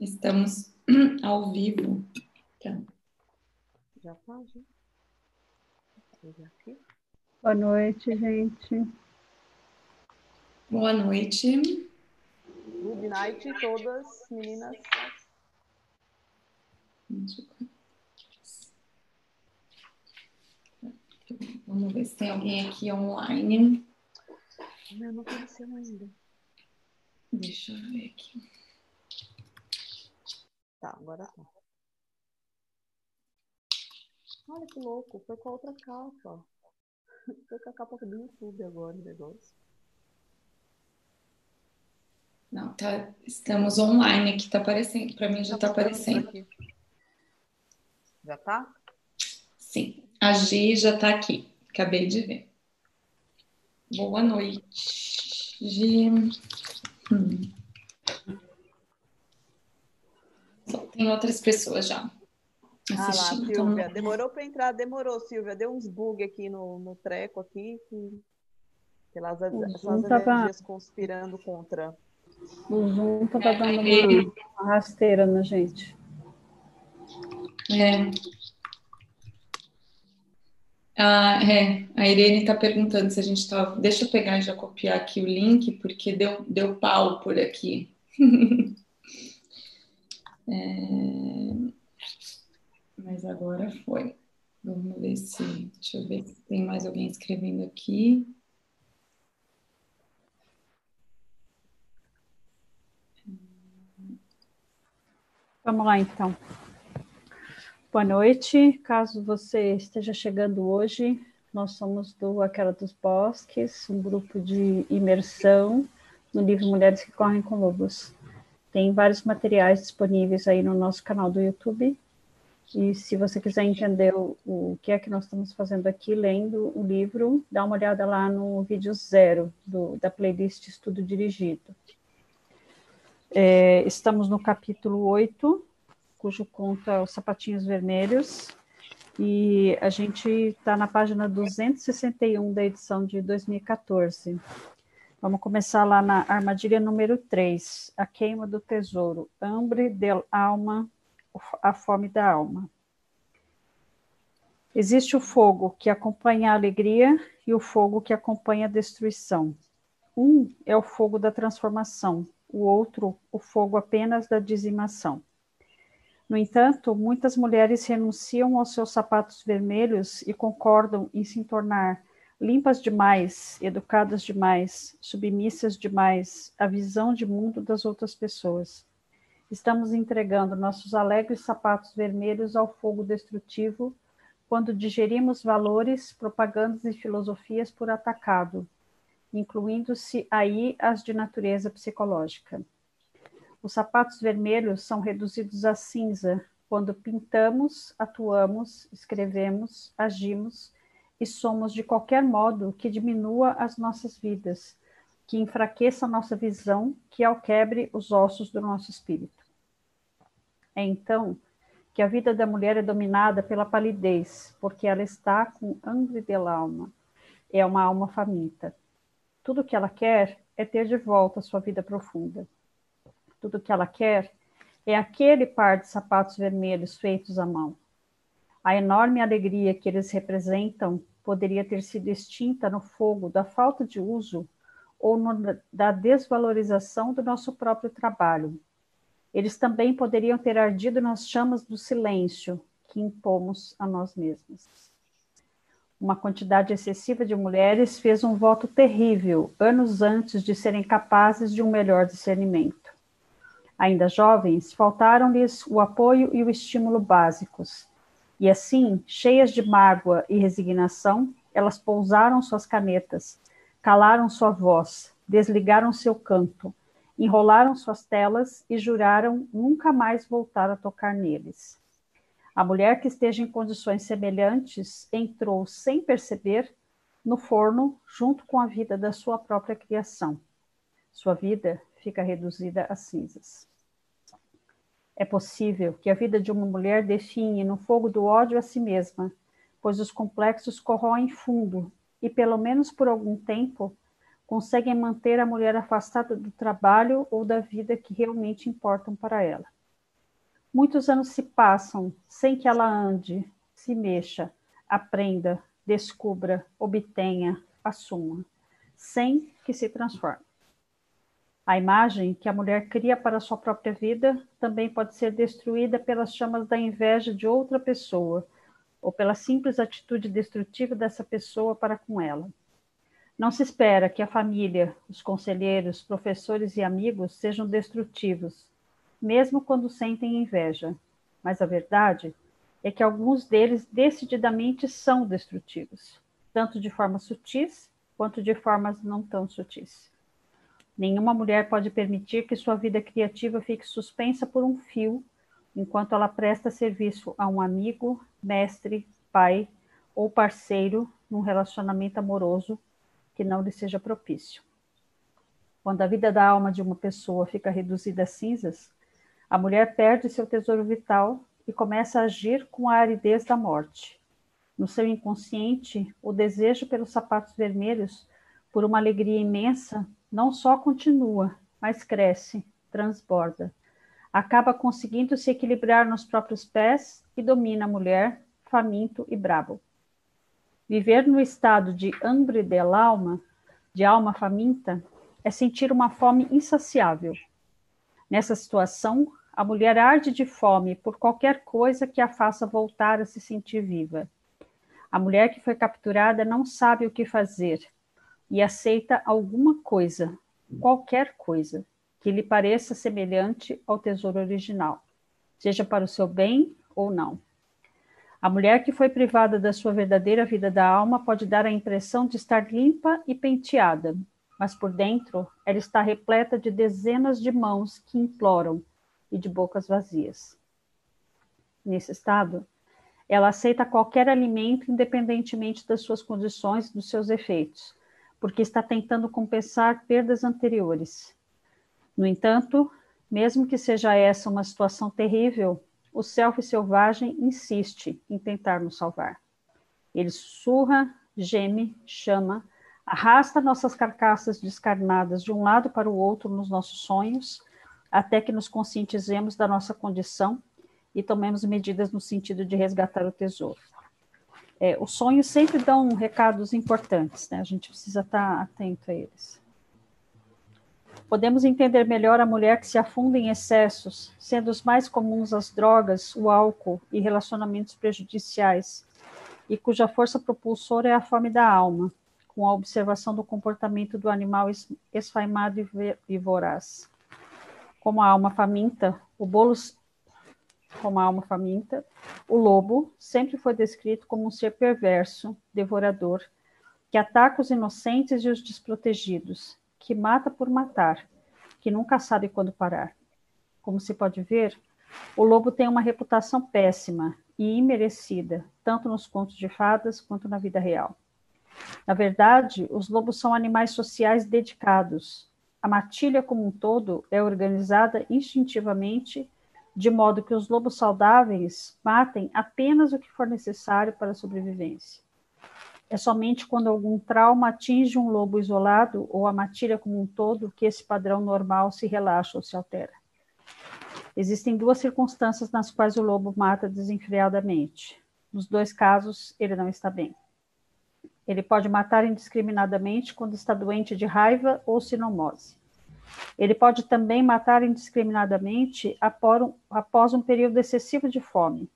Estamos ao vivo. Então. Já pode? Aqui. Boa noite, gente. Boa noite. Good night, todas, meninas. Vamos ver se tem alguém aqui online. Não, não apareceu ainda. Deixa eu ver aqui. Tá, agora tá. Olha que louco, foi com a outra capa. Foi com a capa do YouTube agora o negócio. Não, tá, estamos online aqui, tá aparecendo. Para mim já tá, tá aparecendo. Aqui. Já tá? Sim, a Gi já tá aqui. Acabei de ver. Boa noite, Gi. Hum. Tem outras pessoas já. Ah lá, Silvia. Então... Demorou para entrar, demorou, Silvia. Deu uns bug aqui no, no treco aqui, que pelas essas tava... energias conspirando contra. O Zoom tava é, dando uma, uma rasteira na gente. É. Ah, é. A Irene está perguntando se a gente está. Deixa eu pegar e já copiar aqui o link, porque deu, deu pau por aqui. É... Mas agora foi. Vamos ver se. Deixa eu ver se tem mais alguém escrevendo aqui. Vamos lá, então. Boa noite. Caso você esteja chegando hoje, nós somos do Aquela dos Bosques, um grupo de imersão no livro Mulheres que Correm com Lobos. Tem vários materiais disponíveis aí no nosso canal do YouTube. E se você quiser entender o, o que é que nós estamos fazendo aqui, lendo o livro, dá uma olhada lá no vídeo zero do, da playlist Estudo Dirigido. É, estamos no capítulo 8, cujo conta Os Sapatinhos Vermelhos, e a gente está na página 261 da edição de 2014. Vamos começar lá na armadilha número 3, a queima do tesouro, hambre del alma, a fome da alma. Existe o fogo que acompanha a alegria e o fogo que acompanha a destruição. Um é o fogo da transformação, o outro, o fogo apenas da dizimação. No entanto, muitas mulheres renunciam aos seus sapatos vermelhos e concordam em se tornar limpas demais, educadas demais, submissas demais à visão de mundo das outras pessoas. Estamos entregando nossos alegres sapatos vermelhos ao fogo destrutivo quando digerimos valores, propagandas e filosofias por atacado, incluindo-se aí as de natureza psicológica. Os sapatos vermelhos são reduzidos a cinza quando pintamos, atuamos, escrevemos, agimos e somos de qualquer modo que diminua as nossas vidas, que enfraqueça a nossa visão, que alquebre os ossos do nosso espírito. É então que a vida da mulher é dominada pela palidez, porque ela está com hambre de alma, é uma alma faminta. Tudo o que ela quer é ter de volta a sua vida profunda. Tudo o que ela quer é aquele par de sapatos vermelhos feitos à mão. A enorme alegria que eles representam poderia ter sido extinta no fogo da falta de uso ou no, da desvalorização do nosso próprio trabalho. Eles também poderiam ter ardido nas chamas do silêncio que impomos a nós mesmos. Uma quantidade excessiva de mulheres fez um voto terrível anos antes de serem capazes de um melhor discernimento. Ainda jovens, faltaram-lhes o apoio e o estímulo básicos e assim, cheias de mágoa e resignação, elas pousaram suas canetas, calaram sua voz, desligaram seu canto, enrolaram suas telas e juraram nunca mais voltar a tocar neles. A mulher que esteja em condições semelhantes entrou sem perceber no forno junto com a vida da sua própria criação. Sua vida fica reduzida a cinzas. É possível que a vida de uma mulher define no fogo do ódio a si mesma, pois os complexos corroem fundo e, pelo menos por algum tempo, conseguem manter a mulher afastada do trabalho ou da vida que realmente importam para ela. Muitos anos se passam sem que ela ande, se mexa, aprenda, descubra, obtenha, assuma, sem que se transforme. A imagem que a mulher cria para sua própria vida também pode ser destruída pelas chamas da inveja de outra pessoa ou pela simples atitude destrutiva dessa pessoa para com ela. Não se espera que a família, os conselheiros, professores e amigos sejam destrutivos, mesmo quando sentem inveja. Mas a verdade é que alguns deles decididamente são destrutivos, tanto de formas sutis quanto de formas não tão sutis. Nenhuma mulher pode permitir que sua vida criativa fique suspensa por um fio enquanto ela presta serviço a um amigo, mestre, pai ou parceiro num relacionamento amoroso que não lhe seja propício. Quando a vida da alma de uma pessoa fica reduzida a cinzas, a mulher perde seu tesouro vital e começa a agir com a aridez da morte. No seu inconsciente, o desejo pelos sapatos vermelhos, por uma alegria imensa, não só continua, mas cresce, transborda. Acaba conseguindo se equilibrar nos próprios pés e domina a mulher, faminto e brabo. Viver no estado de hambre del alma, de alma faminta, é sentir uma fome insaciável. Nessa situação, a mulher arde de fome por qualquer coisa que a faça voltar a se sentir viva. A mulher que foi capturada não sabe o que fazer e aceita alguma coisa, qualquer coisa, que lhe pareça semelhante ao tesouro original, seja para o seu bem ou não. A mulher que foi privada da sua verdadeira vida da alma pode dar a impressão de estar limpa e penteada, mas por dentro ela está repleta de dezenas de mãos que imploram e de bocas vazias. Nesse estado, ela aceita qualquer alimento independentemente das suas condições e dos seus efeitos, porque está tentando compensar perdas anteriores. No entanto, mesmo que seja essa uma situação terrível, o self selvagem insiste em tentar nos salvar. Ele sussurra, geme, chama, arrasta nossas carcaças descarnadas de um lado para o outro nos nossos sonhos, até que nos conscientizemos da nossa condição e tomemos medidas no sentido de resgatar o tesouro. É, os sonhos sempre dão recados importantes, né? A gente precisa estar atento a eles. Podemos entender melhor a mulher que se afunda em excessos, sendo os mais comuns as drogas, o álcool e relacionamentos prejudiciais, e cuja força propulsora é a fome da alma, com a observação do comportamento do animal esfaimado e voraz como a alma faminta, o bolo como a alma faminta, o lobo sempre foi descrito como um ser perverso, devorador, que ataca os inocentes e os desprotegidos, que mata por matar, que nunca sabe quando parar. Como se pode ver, o lobo tem uma reputação péssima e imerecida, tanto nos contos de fadas quanto na vida real. Na verdade, os lobos são animais sociais dedicados, a matilha como um todo é organizada instintivamente, de modo que os lobos saudáveis matem apenas o que for necessário para a sobrevivência. É somente quando algum trauma atinge um lobo isolado ou a matilha como um todo que esse padrão normal se relaxa ou se altera. Existem duas circunstâncias nas quais o lobo mata desenfreadamente. Nos dois casos, ele não está bem. Ele pode matar indiscriminadamente quando está doente de raiva ou sinomose. Ele pode também matar indiscriminadamente após um período excessivo de fome.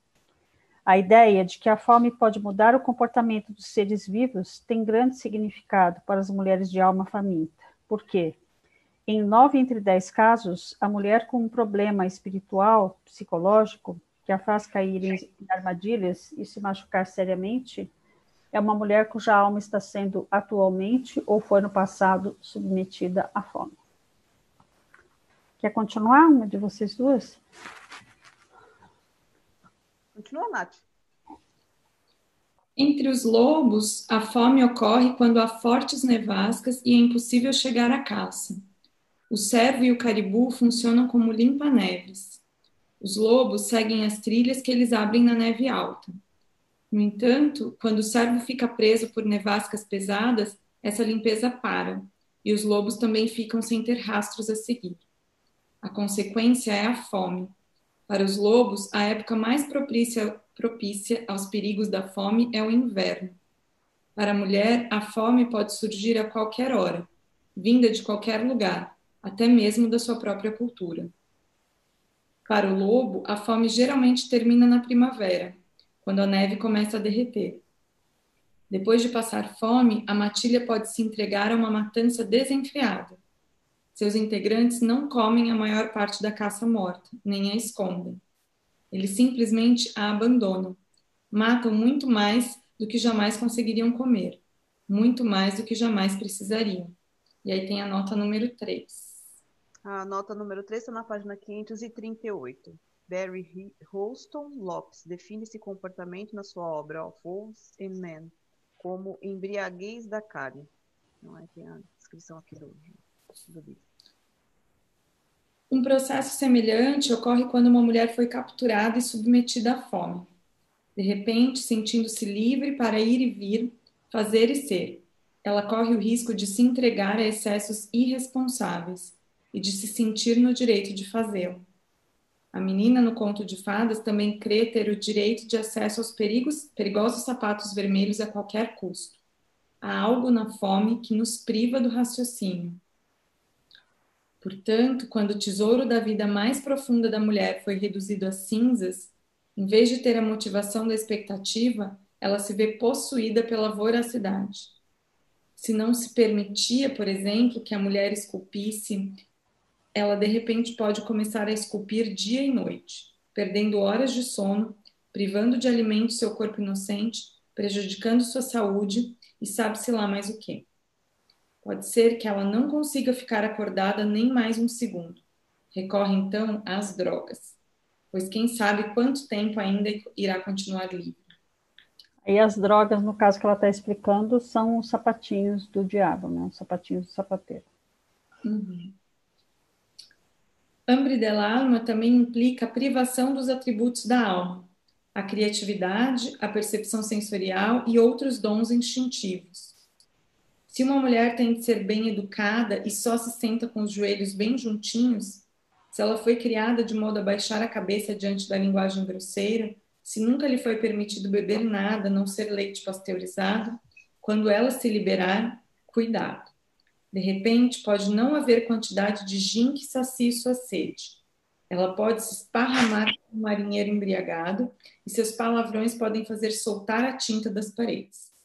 A ideia de que a fome pode mudar o comportamento dos seres vivos tem grande significado para as mulheres de alma faminta. Por quê? Em nove entre dez casos, a mulher com um problema espiritual, psicológico, que a faz cair em armadilhas e se machucar seriamente, é uma mulher cuja alma está sendo atualmente ou foi no passado submetida à fome. Quer continuar uma de vocês duas? Continua, Nath. Entre os lobos, a fome ocorre quando há fortes nevascas e é impossível chegar à caça. O cervo e o caribu funcionam como limpa-neves. Os lobos seguem as trilhas que eles abrem na neve alta. No entanto, quando o servo fica preso por nevascas pesadas, essa limpeza para. e os lobos também ficam sem ter rastros a seguir. A consequência é a fome. Para os lobos, a época mais propícia, propícia aos perigos da fome é o inverno. Para a mulher, a fome pode surgir a qualquer hora, vinda de qualquer lugar, até mesmo da sua própria cultura. Para o lobo, a fome geralmente termina na primavera, quando a neve começa a derreter. Depois de passar fome, a matilha pode se entregar a uma matança desenfreada. Seus integrantes não comem a maior parte da caça morta, nem a escondem. Eles simplesmente a abandonam. Matam muito mais do que jamais conseguiriam comer, muito mais do que jamais precisariam. E aí tem a nota número 3. A nota número 3 está na página 538. Barry Holston Lopes define esse comportamento na sua obra Of Wolves and Men como embriaguez da carne. Não é? Tem a descrição aqui do, do livro. Um processo semelhante ocorre quando uma mulher foi capturada e submetida à fome. De repente, sentindo-se livre para ir e vir, fazer e ser, ela corre o risco de se entregar a excessos irresponsáveis e de se sentir no direito de fazê-lo. A menina no conto de fadas também crê ter o direito de acesso aos perigos, perigosos sapatos vermelhos a qualquer custo. Há algo na fome que nos priva do raciocínio. Portanto, quando o tesouro da vida mais profunda da mulher foi reduzido a cinzas, em vez de ter a motivação da expectativa, ela se vê possuída pela voracidade. Se não se permitia, por exemplo, que a mulher esculpisse ela de repente pode começar a esculpir dia e noite, perdendo horas de sono, privando de alimento seu corpo inocente, prejudicando sua saúde e sabe-se lá mais o que. Pode ser que ela não consiga ficar acordada nem mais um segundo. Recorre então às drogas, pois quem sabe quanto tempo ainda irá continuar livre. E as drogas, no caso que ela está explicando, são os sapatinhos do diabo, né? Os sapatinhos do sapateiro. Uhum. Hambre del alma também implica a privação dos atributos da alma, a criatividade, a percepção sensorial e outros dons instintivos. Se uma mulher tem de ser bem educada e só se senta com os joelhos bem juntinhos, se ela foi criada de modo a baixar a cabeça diante da linguagem grosseira, se nunca lhe foi permitido beber nada, não ser leite pasteurizado, quando ela se liberar, cuidado. De repente, pode não haver quantidade de gin que sacie sua sede. Ela pode se esparramar como um marinheiro embriagado e seus palavrões podem fazer soltar a tinta das paredes.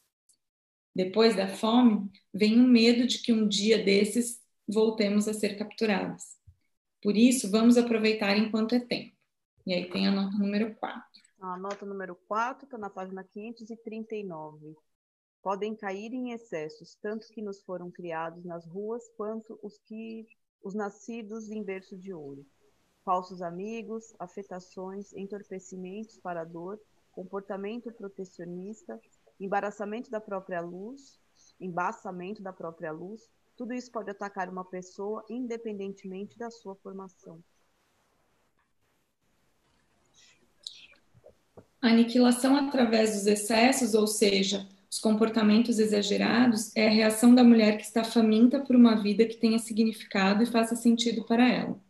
Depois da fome, vem o medo de que um dia desses voltemos a ser capturados. Por isso, vamos aproveitar enquanto é tempo. E aí tem a nota número 4. A nota número 4 está na página 539 podem cair em excessos, tanto que nos foram criados nas ruas, quanto os que os nascidos em berço de ouro. Falsos amigos, afetações, entorpecimentos para a dor, comportamento protecionista, embaraçamento da própria luz, embaçamento da própria luz, tudo isso pode atacar uma pessoa independentemente da sua formação. Aniquilação através dos excessos, ou seja, os comportamentos exagerados é a reação da mulher que está faminta por uma vida que tenha significado e faça sentido para ela.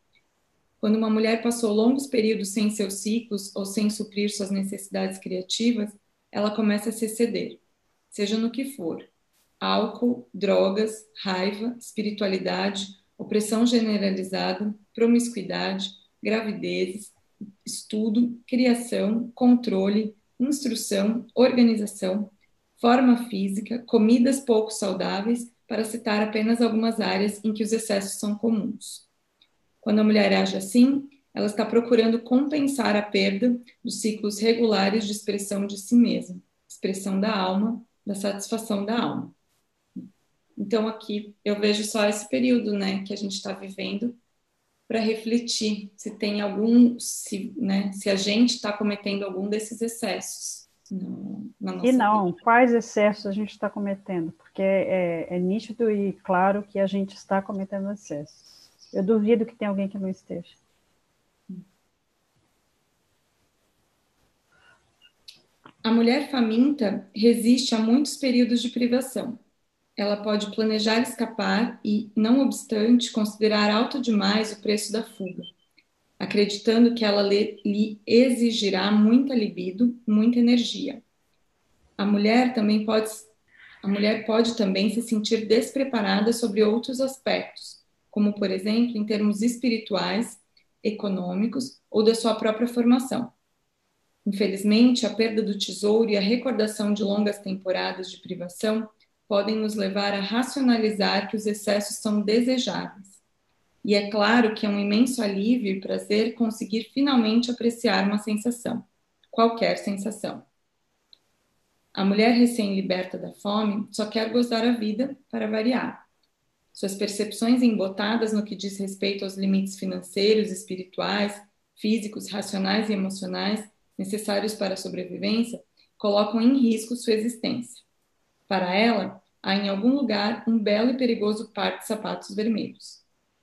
Quando uma mulher passou longos períodos sem seus ciclos ou sem suprir suas necessidades criativas, ela começa a se exceder, seja no que for: álcool, drogas, raiva, espiritualidade, opressão generalizada, promiscuidade, gravidezes, estudo, criação, controle, instrução, organização, forma física, comidas pouco saudáveis, para citar apenas algumas áreas em que os excessos são comuns. Quando a mulher age assim, ela está procurando compensar a perda dos ciclos regulares de expressão de si mesma, expressão da alma, da satisfação da alma. Então aqui eu vejo só esse período, né, que a gente está vivendo para refletir se tem algum, se, né, se a gente está cometendo algum desses excessos no, e não, vida. quais excessos a gente está cometendo? Porque é, é, nítido e claro que a gente está cometendo excessos. Eu duvido que tenha alguém que não esteja. A mulher faminta resiste a muitos períodos de privação. ela pode planejar escapar e, não obstante, considerar alto demais o preço da fuga, acreditando que ela lhe exigirá muita libido, muita energia. A mulher também pode a mulher pode também se sentir despreparada sobre outros aspectos, como por exemplo, em termos espirituais, econômicos ou da sua própria formação. Infelizmente, a perda do tesouro e a recordação de longas temporadas de privação podem nos levar a racionalizar que os excessos são desejáveis. E é claro que é um imenso alívio e prazer conseguir finalmente apreciar uma sensação, qualquer sensação. A mulher recém-liberta da fome só quer gozar a vida para variar. Suas percepções embotadas no que diz respeito aos limites financeiros, espirituais, físicos, racionais e emocionais necessários para a sobrevivência colocam em risco sua existência. Para ela, há em algum lugar um belo e perigoso par de sapatos vermelhos.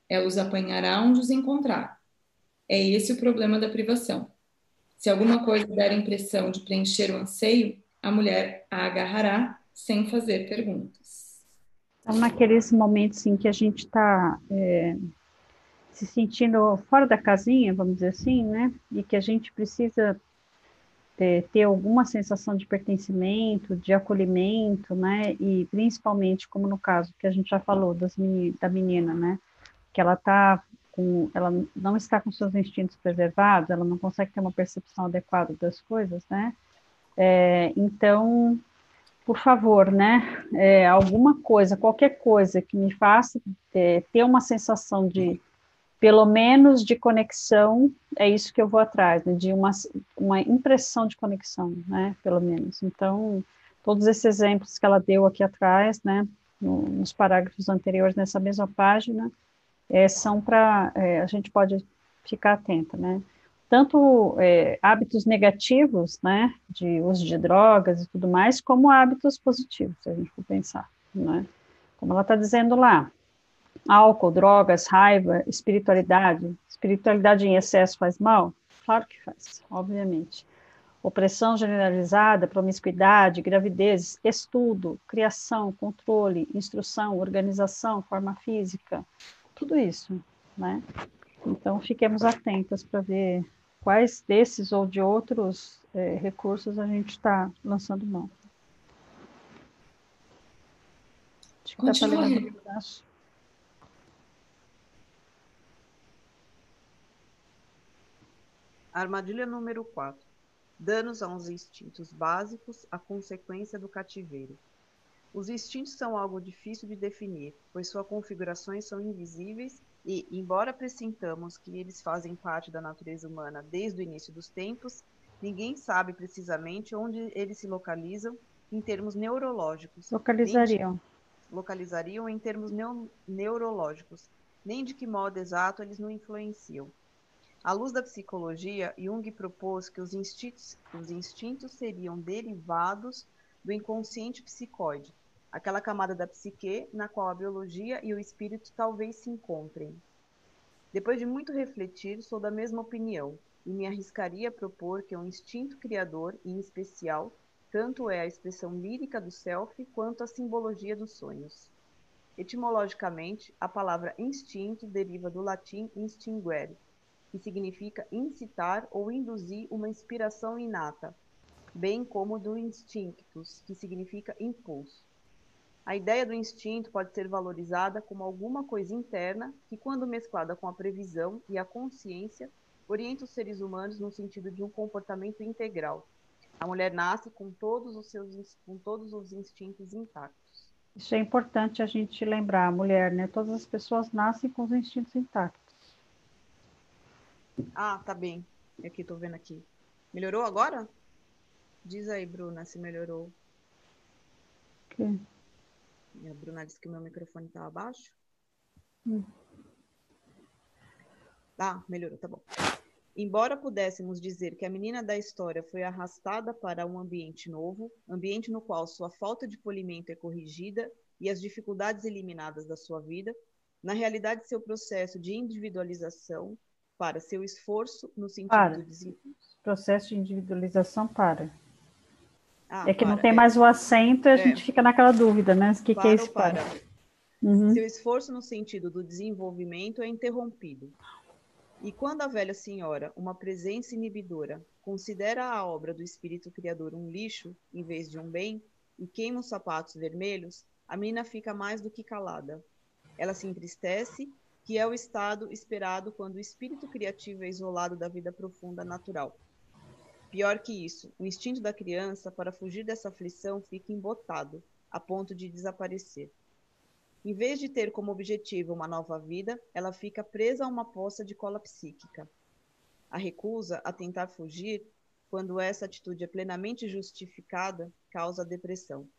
Ela os apanhará onde os encontrar. É esse o problema da privação. Se alguma coisa der a impressão de preencher o anseio, a mulher a agarrará sem fazer perguntas. Então, naqueles momentos em que a gente está é, se sentindo fora da casinha, vamos dizer assim, né? E que a gente precisa ter, ter alguma sensação de pertencimento, de acolhimento, né? E principalmente, como no caso que a gente já falou das da menina, né? Que ela tá com, ela não está com seus instintos preservados, ela não consegue ter uma percepção adequada das coisas, né? É, então, por favor, né? É, alguma coisa, qualquer coisa que me faça é, ter uma sensação de pelo menos de conexão, é isso que eu vou atrás, né, de uma, uma impressão de conexão, né, pelo menos. Então, todos esses exemplos que ela deu aqui atrás, né, no, nos parágrafos anteriores nessa mesma página, é, são para, é, a gente pode ficar atenta, né. Tanto é, hábitos negativos, né, de uso de drogas e tudo mais, como hábitos positivos, se a gente for pensar, né. Como ela está dizendo lá, Álcool, drogas, raiva, espiritualidade. Espiritualidade em excesso faz mal? Claro que faz, obviamente. Opressão generalizada, promiscuidade, gravidez, estudo, criação, controle, instrução, organização, forma física, tudo isso, né? Então, fiquemos atentas para ver quais desses ou de outros é, recursos a gente está lançando mão. Acho que Continue. Armadilha número 4. Danos aos instintos básicos, a consequência do cativeiro. Os instintos são algo difícil de definir, pois suas configurações são invisíveis e, embora pressintamos que eles fazem parte da natureza humana desde o início dos tempos, ninguém sabe precisamente onde eles se localizam em termos neurológicos. Localizariam. De, localizariam em termos neo, neurológicos, nem de que modo exato eles nos influenciam. À luz da psicologia, Jung propôs que os instintos, os instintos seriam derivados do inconsciente psicoide, aquela camada da psique na qual a biologia e o espírito talvez se encontrem. Depois de muito refletir, sou da mesma opinião e me arriscaria a propor que o instinto criador, em especial, tanto é a expressão lírica do self quanto a simbologia dos sonhos. Etimologicamente, a palavra instinto deriva do latim instinguere, que significa incitar ou induzir uma inspiração inata, bem como do instinctus, que significa impulso. A ideia do instinto pode ser valorizada como alguma coisa interna que, quando mesclada com a previsão e a consciência, orienta os seres humanos no sentido de um comportamento integral. A mulher nasce com todos os seus com todos os instintos intactos. Isso é importante a gente lembrar, mulher, né? Todas as pessoas nascem com os instintos intactos. Ah, tá bem. Aqui, tô vendo aqui. Melhorou agora? Diz aí, Bruna, se melhorou. Que? A Bruna disse que meu microfone tá abaixo. Hum. Ah, melhorou, tá bom. Embora pudéssemos dizer que a menina da história foi arrastada para um ambiente novo, ambiente no qual sua falta de polimento é corrigida e as dificuldades eliminadas da sua vida, na realidade seu processo de individualização para seu esforço no sentido para. de processo de individualização para Ah, é que para, não tem é. mais o acento e a é. gente fica naquela dúvida, né? O que, que é isso para? Uhum. Seu esforço no sentido do desenvolvimento é interrompido. E quando a velha senhora, uma presença inibidora, considera a obra do espírito criador um lixo em vez de um bem e queima os sapatos vermelhos, a mina fica mais do que calada. Ela se entristece, que é o estado esperado quando o espírito criativo é isolado da vida profunda natural. Pior que isso, o instinto da criança para fugir dessa aflição fica embotado, a ponto de desaparecer. Em vez de ter como objetivo uma nova vida, ela fica presa a uma poça de cola psíquica. A recusa a tentar fugir, quando essa atitude é plenamente justificada, causa depressão.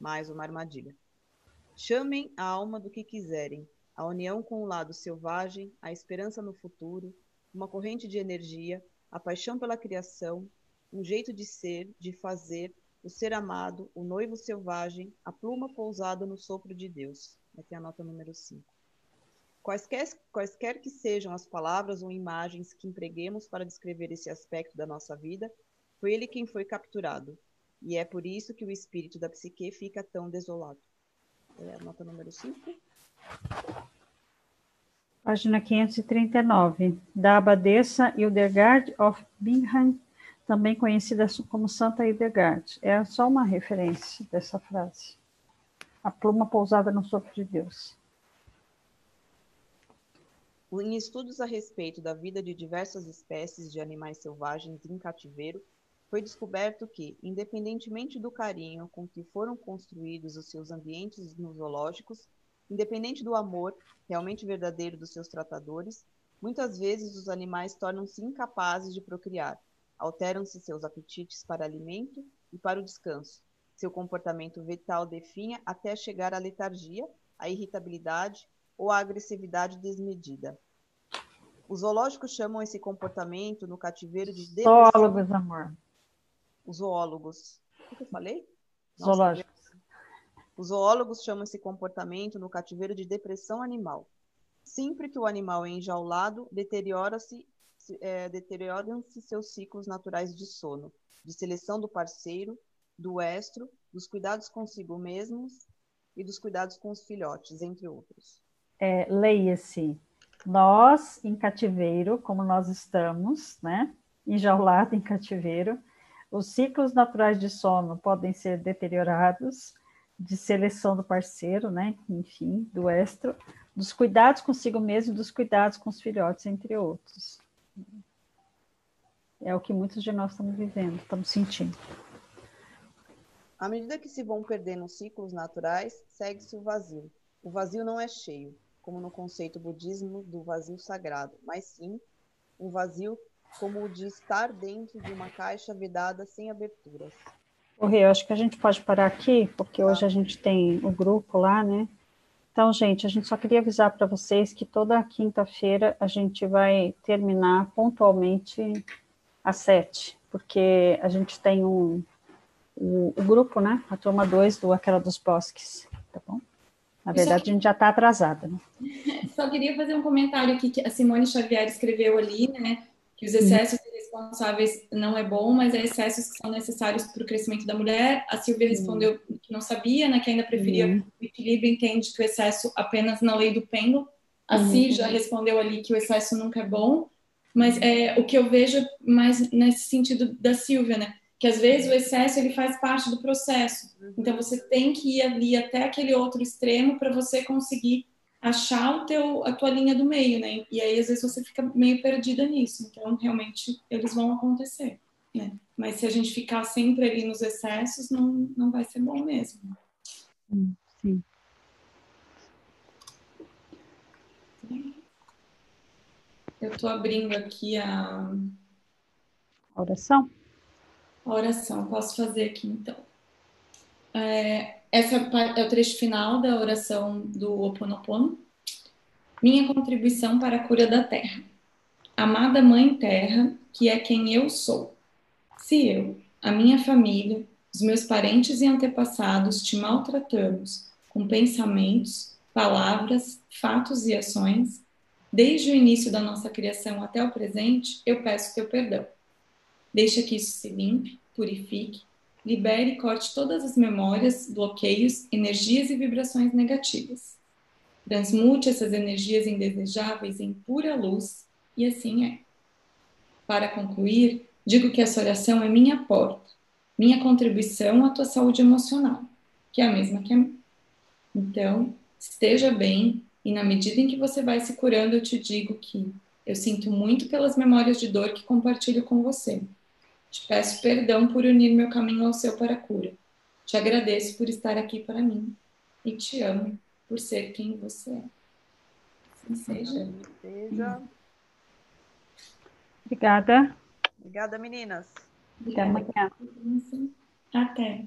Mais uma armadilha. Chamem a alma do que quiserem, a união com o lado selvagem, a esperança no futuro, uma corrente de energia, a paixão pela criação, um jeito de ser, de fazer, o ser amado, o noivo selvagem, a pluma pousada no sopro de Deus. Aqui é a nota número 5. Quaisquer, quaisquer que sejam as palavras ou imagens que empreguemos para descrever esse aspecto da nossa vida, foi ele quem foi capturado. E é por isso que o espírito da psique fica tão desolado. É a nota número 5. Página 539. Da abadesa Hildegard of Bingham, também conhecida como Santa Hildegard. É só uma referência dessa frase. A pluma pousada no sopro de Deus. Em estudos a respeito da vida de diversas espécies de animais selvagens em cativeiro, foi descoberto que, independentemente do carinho com que foram construídos os seus ambientes zoológicos, independente do amor realmente verdadeiro dos seus tratadores, muitas vezes os animais tornam-se incapazes de procriar, alteram-se seus apetites para alimento e para o descanso, seu comportamento vital definha até chegar à letargia, à irritabilidade ou à agressividade desmedida. Os zoológicos chamam esse comportamento no cativeiro de depressão. Zoólogos, amor os zoólogos. O que eu falei? Zoológicos. Os zoólogos chamam esse comportamento no cativeiro de depressão animal. Sempre que o animal é enjaulado, deteriora-se é, deterioram-se seus ciclos naturais de sono, de seleção do parceiro, do estro, dos cuidados consigo mesmos e dos cuidados com os filhotes, entre outros. É, Leia-se, nós em cativeiro, como nós estamos, né, enjaulado em cativeiro, os ciclos naturais de sono podem ser deteriorados, de seleção do parceiro, né? Enfim, do estro, dos cuidados consigo mesmo e dos cuidados com os filhotes, entre outros. É o que muitos de nós estamos vivendo, estamos sentindo. À medida que se vão perdendo os ciclos naturais, segue-se o vazio. O vazio não é cheio, como no conceito budismo do vazio sagrado, mas sim um vazio como o de estar dentro de uma caixa vedada sem aberturas. Rio, acho que a gente pode parar aqui, porque hoje a gente tem o grupo lá, né? Então, gente, a gente só queria avisar para vocês que toda quinta-feira a gente vai terminar pontualmente às sete, porque a gente tem um, o, o grupo, né? A turma 2 do Aquela dos Bosques, tá bom? Na verdade, a gente já está atrasada, né? Só queria fazer um comentário aqui que a Simone Xavier escreveu ali, né? que os excessos irresponsáveis não é bom, mas é excessos que são necessários para o crescimento da mulher. A Silvia respondeu que não sabia, né, que ainda preferia uhum. o equilíbrio, entende que o excesso apenas na lei do pêndulo. A uhum. Já respondeu ali que o excesso nunca é bom, mas é o que eu vejo mais nesse sentido da Silvia, né? Que às vezes o excesso ele faz parte do processo. Então você tem que ir ali até aquele outro extremo para você conseguir achar o teu, a tua linha do meio, né? E aí, às vezes, você fica meio perdida nisso. Então, realmente, eles vão acontecer, né? Mas se a gente ficar sempre ali nos excessos, não, não vai ser bom mesmo. Sim. Eu estou abrindo aqui a... a oração. A oração, posso fazer aqui então. É, essa é o trecho final da oração do Ho Oponopono. Minha contribuição para a cura da Terra. Amada Mãe Terra, que é quem eu sou. Se eu, a minha família, os meus parentes e antepassados te maltratamos com pensamentos, palavras, fatos e ações, desde o início da nossa criação até o presente, eu peço teu perdão. Deixa que isso se limpe, purifique libere e corte todas as memórias, bloqueios, energias e vibrações negativas. Transmute essas energias indesejáveis em pura luz, e assim é. Para concluir, digo que essa oração é minha porta, minha contribuição à tua saúde emocional, que é a mesma que a minha. Então, esteja bem, e na medida em que você vai se curando, eu te digo que eu sinto muito pelas memórias de dor que compartilho com você. Te peço perdão por unir meu caminho ao seu para a cura. Te agradeço por estar aqui para mim e te amo por ser quem você é. Assim seja. seja. Obrigada. Obrigada, meninas. Até amanhã. Até.